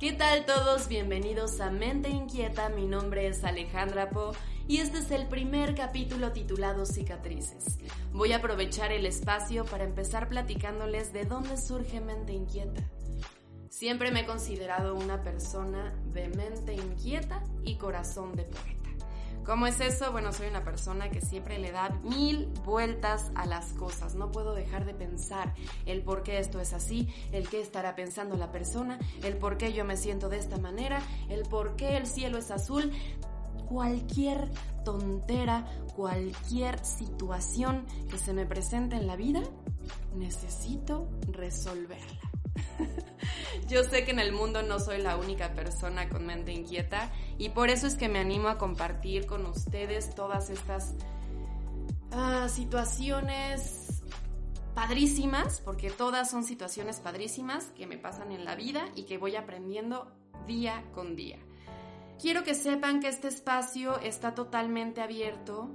¿Qué tal todos? Bienvenidos a Mente Inquieta, mi nombre es Alejandra Po y este es el primer capítulo titulado Cicatrices. Voy a aprovechar el espacio para empezar platicándoles de dónde surge Mente Inquieta. Siempre me he considerado una persona de mente inquieta y corazón de poeta. ¿Cómo es eso? Bueno, soy una persona que siempre le da mil vueltas a las cosas. No puedo dejar de pensar el por qué esto es así, el qué estará pensando la persona, el por qué yo me siento de esta manera, el por qué el cielo es azul. Cualquier tontera, cualquier situación que se me presente en la vida, necesito resolverla. Yo sé que en el mundo no soy la única persona con mente inquieta y por eso es que me animo a compartir con ustedes todas estas ah, situaciones padrísimas, porque todas son situaciones padrísimas que me pasan en la vida y que voy aprendiendo día con día. Quiero que sepan que este espacio está totalmente abierto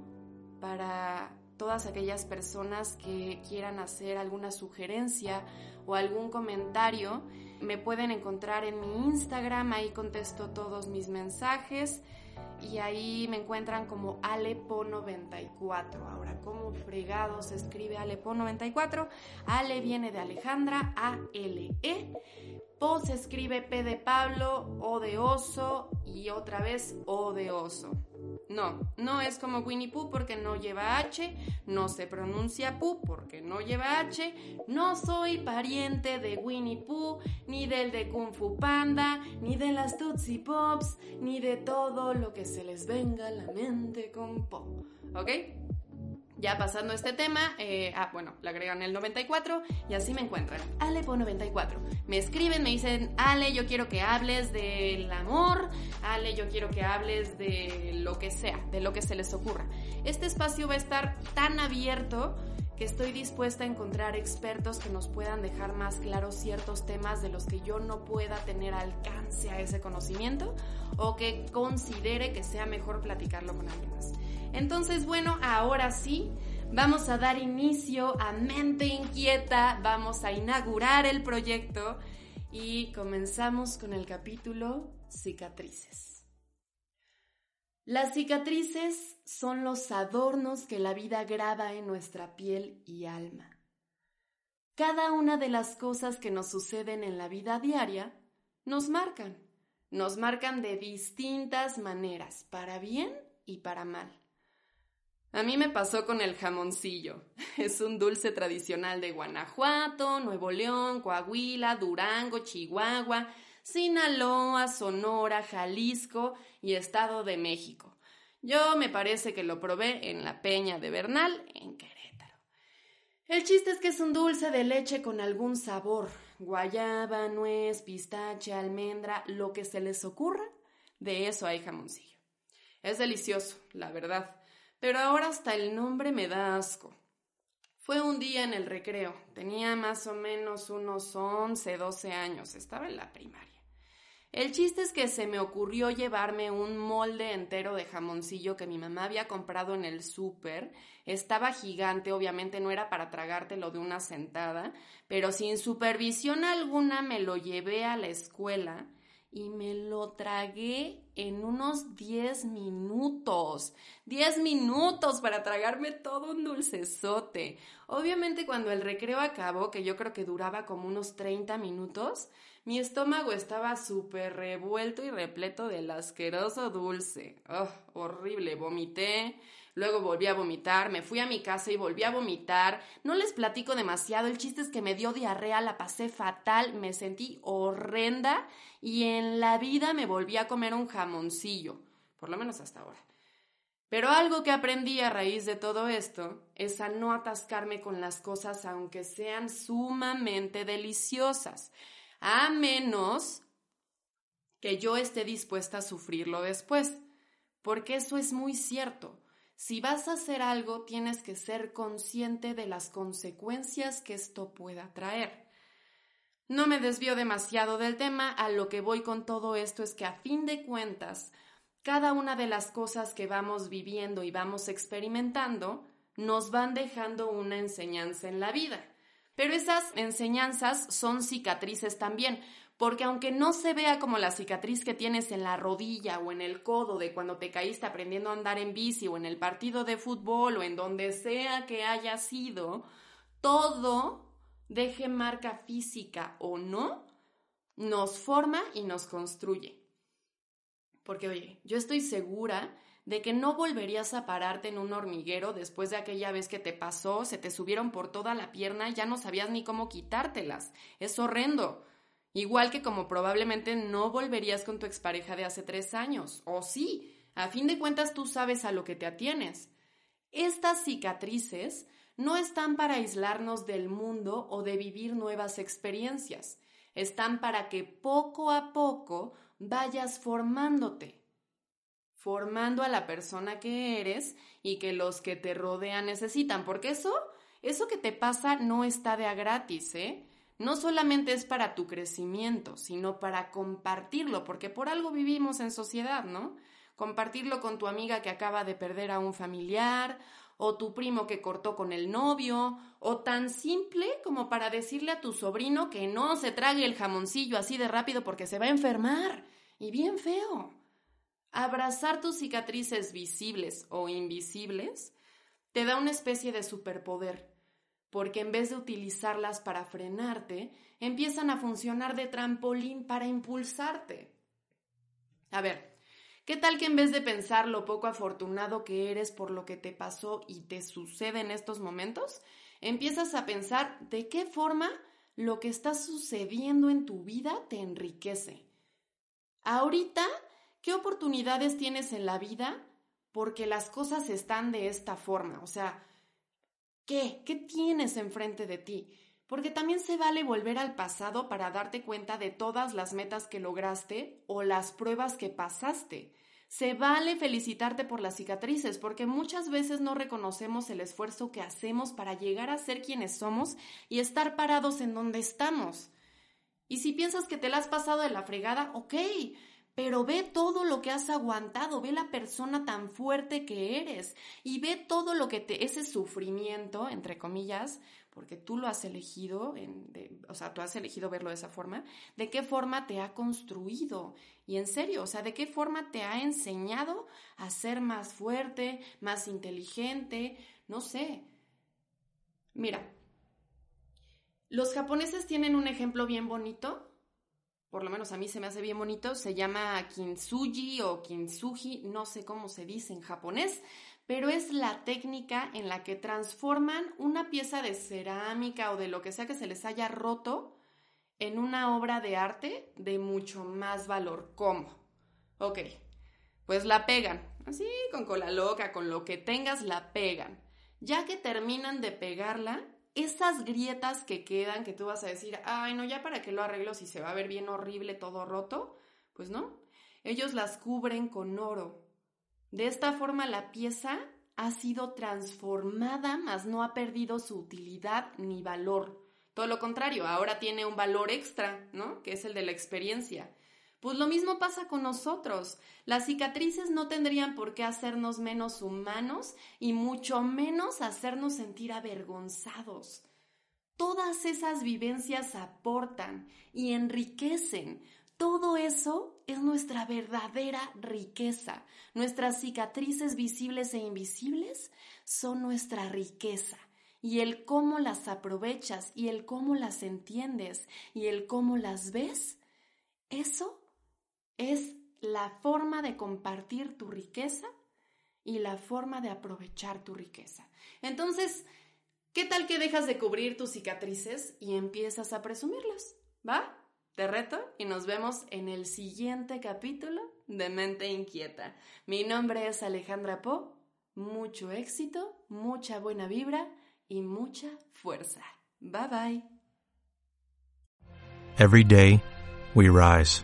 para todas aquellas personas que quieran hacer alguna sugerencia o algún comentario. Me pueden encontrar en mi Instagram, ahí contesto todos mis mensajes y ahí me encuentran como Alepo94. Ahora, ¿cómo fregado se escribe Alepo94? Ale viene de Alejandra, A-L-E. Po se escribe P de Pablo, O de oso y otra vez O de oso. No, no es como Winnie Pooh porque no lleva H, no se pronuncia Pooh porque no lleva H, no soy pariente de Winnie Pooh, ni del de Kung Fu Panda, ni de las Tootsie Pops, ni de todo lo que se les venga a la mente con Po. ¿Ok? Ya pasando este tema, eh, ah, bueno, le agregan el 94 y así me encuentran. Alepo94. Me escriben, me dicen, Ale, yo quiero que hables del amor, Ale, yo quiero que hables de lo que sea, de lo que se les ocurra. Este espacio va a estar tan abierto que estoy dispuesta a encontrar expertos que nos puedan dejar más claros ciertos temas de los que yo no pueda tener alcance a ese conocimiento o que considere que sea mejor platicarlo con alguien más. Entonces, bueno, ahora sí, vamos a dar inicio a Mente Inquieta, vamos a inaugurar el proyecto y comenzamos con el capítulo Cicatrices. Las cicatrices son los adornos que la vida graba en nuestra piel y alma. Cada una de las cosas que nos suceden en la vida diaria nos marcan, nos marcan de distintas maneras, para bien y para mal. A mí me pasó con el jamoncillo. Es un dulce tradicional de Guanajuato, Nuevo León, Coahuila, Durango, Chihuahua, Sinaloa, Sonora, Jalisco y Estado de México. Yo me parece que lo probé en la Peña de Bernal, en Querétaro. El chiste es que es un dulce de leche con algún sabor. Guayaba, nuez, pistache, almendra, lo que se les ocurra, de eso hay jamoncillo. Es delicioso, la verdad pero ahora hasta el nombre me da asco. Fue un día en el recreo, tenía más o menos unos 11, 12 años, estaba en la primaria. El chiste es que se me ocurrió llevarme un molde entero de jamoncillo que mi mamá había comprado en el súper. Estaba gigante, obviamente no era para tragártelo de una sentada, pero sin supervisión alguna me lo llevé a la escuela y me lo tragué en unos 10 minutos. 10 minutos para tragarme todo un dulcezote. Obviamente cuando el recreo acabó, que yo creo que duraba como unos 30 minutos, mi estómago estaba súper revuelto y repleto del asqueroso dulce. Oh, horrible, vomité. Luego volví a vomitar, me fui a mi casa y volví a vomitar. No les platico demasiado, el chiste es que me dio diarrea, la pasé fatal, me sentí horrenda y en la vida me volví a comer un jamoncillo, por lo menos hasta ahora. Pero algo que aprendí a raíz de todo esto es a no atascarme con las cosas aunque sean sumamente deliciosas, a menos que yo esté dispuesta a sufrirlo después, porque eso es muy cierto. Si vas a hacer algo, tienes que ser consciente de las consecuencias que esto pueda traer. No me desvío demasiado del tema, a lo que voy con todo esto es que a fin de cuentas, cada una de las cosas que vamos viviendo y vamos experimentando nos van dejando una enseñanza en la vida. Pero esas enseñanzas son cicatrices también, porque aunque no se vea como la cicatriz que tienes en la rodilla o en el codo de cuando te caíste aprendiendo a andar en bici o en el partido de fútbol o en donde sea que haya sido, todo, deje marca física o no, nos forma y nos construye. Porque, oye, yo estoy segura de que no volverías a pararte en un hormiguero después de aquella vez que te pasó, se te subieron por toda la pierna y ya no sabías ni cómo quitártelas. Es horrendo. Igual que como probablemente no volverías con tu expareja de hace tres años. O sí, a fin de cuentas tú sabes a lo que te atienes. Estas cicatrices no están para aislarnos del mundo o de vivir nuevas experiencias. Están para que poco a poco vayas formándote, formando a la persona que eres y que los que te rodean necesitan, porque eso, eso que te pasa no está de a gratis, ¿eh? No solamente es para tu crecimiento, sino para compartirlo, porque por algo vivimos en sociedad, ¿no? Compartirlo con tu amiga que acaba de perder a un familiar, o tu primo que cortó con el novio, o tan simple como para decirle a tu sobrino que no se trague el jamoncillo así de rápido porque se va a enfermar. Y bien feo. Abrazar tus cicatrices visibles o invisibles te da una especie de superpoder, porque en vez de utilizarlas para frenarte, empiezan a funcionar de trampolín para impulsarte. A ver, ¿Qué tal que en vez de pensar lo poco afortunado que eres por lo que te pasó y te sucede en estos momentos, empiezas a pensar de qué forma lo que está sucediendo en tu vida te enriquece? Ahorita, ¿qué oportunidades tienes en la vida porque las cosas están de esta forma? O sea, ¿qué? ¿Qué tienes enfrente de ti? Porque también se vale volver al pasado para darte cuenta de todas las metas que lograste o las pruebas que pasaste. Se vale felicitarte por las cicatrices, porque muchas veces no reconocemos el esfuerzo que hacemos para llegar a ser quienes somos y estar parados en donde estamos. Y si piensas que te la has pasado de la fregada, ok, pero ve todo lo que has aguantado, ve la persona tan fuerte que eres y ve todo lo que te, ese sufrimiento, entre comillas, porque tú lo has elegido, o sea, tú has elegido verlo de esa forma, de qué forma te ha construido. Y en serio, o sea, de qué forma te ha enseñado a ser más fuerte, más inteligente, no sé. Mira, los japoneses tienen un ejemplo bien bonito, por lo menos a mí se me hace bien bonito, se llama kintsugi o kintsugi, no sé cómo se dice en japonés, pero es la técnica en la que transforman una pieza de cerámica o de lo que sea que se les haya roto en una obra de arte de mucho más valor. ¿Cómo? Ok, pues la pegan, así con cola loca, con lo que tengas la pegan. Ya que terminan de pegarla, esas grietas que quedan, que tú vas a decir, ay, no, ya para qué lo arreglo si se va a ver bien horrible todo roto, pues no. Ellos las cubren con oro de esta forma la pieza ha sido transformada, mas no ha perdido su utilidad ni valor. Todo lo contrario, ahora tiene un valor extra, ¿no? Que es el de la experiencia. Pues lo mismo pasa con nosotros. Las cicatrices no tendrían por qué hacernos menos humanos y mucho menos hacernos sentir avergonzados. Todas esas vivencias aportan y enriquecen, todo eso es nuestra verdadera riqueza. Nuestras cicatrices visibles e invisibles son nuestra riqueza. Y el cómo las aprovechas y el cómo las entiendes y el cómo las ves, eso es la forma de compartir tu riqueza y la forma de aprovechar tu riqueza. Entonces, ¿qué tal que dejas de cubrir tus cicatrices y empiezas a presumirlas? ¿Va? Te reto y nos vemos en el siguiente capítulo de Mente Inquieta. Mi nombre es Alejandra Po mucho éxito, mucha buena vibra y mucha fuerza. Bye bye. Every day, we rise,